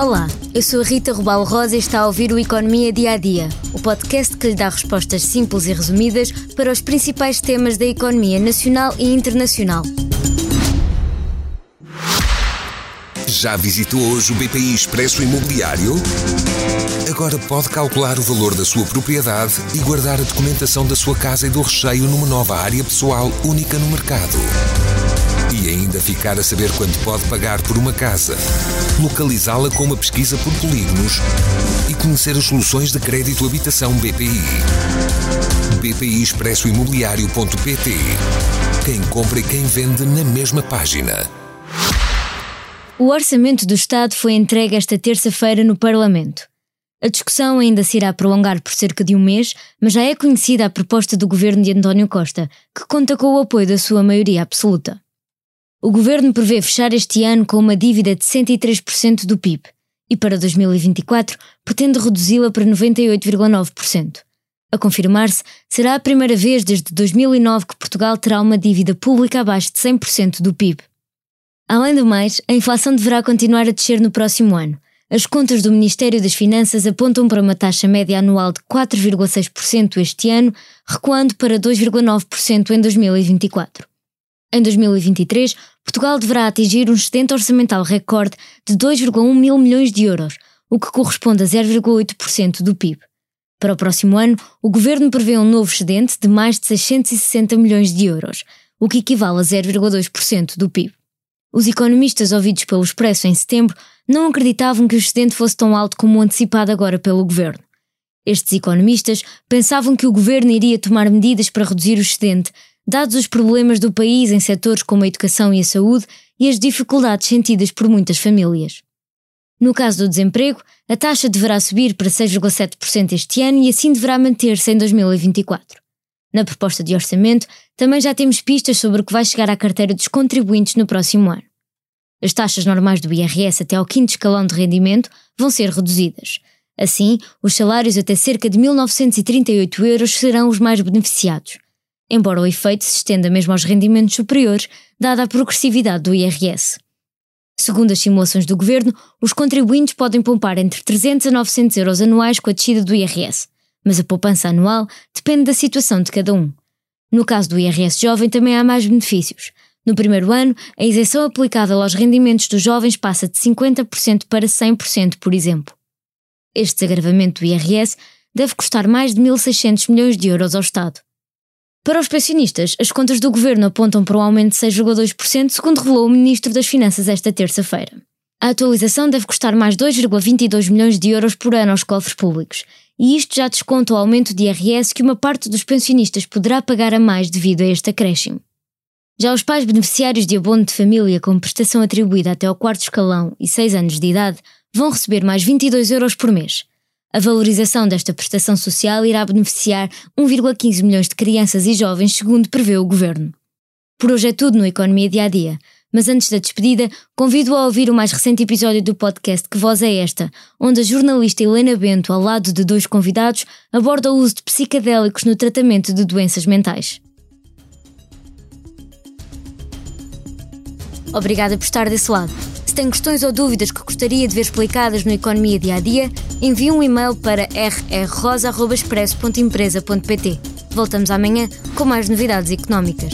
Olá, eu sou a Rita Rubal Rosa e está a ouvir o Economia Dia a Dia, o podcast que lhe dá respostas simples e resumidas para os principais temas da economia nacional e internacional. Já visitou hoje o BPI Expresso Imobiliário? Agora pode calcular o valor da sua propriedade e guardar a documentação da sua casa e do recheio numa nova área pessoal única no mercado. Ficar a saber quanto pode pagar por uma casa, localizá-la com uma pesquisa por polígonos e conhecer as soluções de crédito habitação BPI. BPI Expresso Imobiliário.pt Quem compra e quem vende na mesma página. O orçamento do Estado foi entregue esta terça-feira no Parlamento. A discussão ainda se irá prolongar por cerca de um mês, mas já é conhecida a proposta do governo de António Costa, que conta com o apoio da sua maioria absoluta. O governo prevê fechar este ano com uma dívida de 103% do PIB e para 2024 pretende reduzi-la para 98,9%. A confirmar-se, será a primeira vez desde 2009 que Portugal terá uma dívida pública abaixo de 100% do PIB. Além do mais, a inflação deverá continuar a descer no próximo ano. As contas do Ministério das Finanças apontam para uma taxa média anual de 4,6% este ano, recuando para 2,9% em 2024. Em 2023, Portugal deverá atingir um excedente orçamental recorde de 2,1 mil milhões de euros, o que corresponde a 0,8% do PIB. Para o próximo ano, o governo prevê um novo excedente de mais de 660 milhões de euros, o que equivale a 0,2% do PIB. Os economistas ouvidos pelo Expresso em setembro não acreditavam que o excedente fosse tão alto como o antecipado agora pelo governo. Estes economistas pensavam que o governo iria tomar medidas para reduzir o excedente, dados os problemas do país em setores como a educação e a saúde e as dificuldades sentidas por muitas famílias. No caso do desemprego, a taxa deverá subir para 6,7% este ano e assim deverá manter-se em 2024. Na proposta de orçamento, também já temos pistas sobre o que vai chegar à carteira dos contribuintes no próximo ano. As taxas normais do IRS até ao quinto escalão de rendimento vão ser reduzidas. Assim, os salários até cerca de 1.938 euros serão os mais beneficiados embora o efeito se estenda mesmo aos rendimentos superiores, dada a progressividade do IRS. Segundo as simulações do governo, os contribuintes podem poupar entre 300 a 900 euros anuais com a descida do IRS, mas a poupança anual depende da situação de cada um. No caso do IRS jovem também há mais benefícios. No primeiro ano, a isenção aplicada aos rendimentos dos jovens passa de 50% para 100%, por exemplo. Este desagravamento do IRS deve custar mais de 1.600 milhões de euros ao Estado. Para os pensionistas, as contas do governo apontam para um aumento de 6,2%, segundo revelou o Ministro das Finanças esta terça-feira. A atualização deve custar mais 2,22 milhões de euros por ano aos cofres públicos, e isto já desconta o aumento de IRS que uma parte dos pensionistas poderá pagar a mais devido a este acréscimo. Já os pais beneficiários de abono de família com prestação atribuída até ao quarto escalão e 6 anos de idade vão receber mais 22 euros por mês. A valorização desta prestação social irá beneficiar 1,15 milhões de crianças e jovens, segundo prevê o governo. Por hoje é tudo no Economia Dia a Dia. Mas antes da despedida, convido a ouvir o mais recente episódio do podcast Que Voz é Esta, onde a jornalista Helena Bento, ao lado de dois convidados, aborda o uso de psicadélicos no tratamento de doenças mentais. Obrigada por estar desse lado tem questões ou dúvidas que gostaria de ver explicadas no Economia Dia a Dia, envie um e-mail para rrrosa.expresso.empresa.pt. Voltamos amanhã com mais novidades económicas.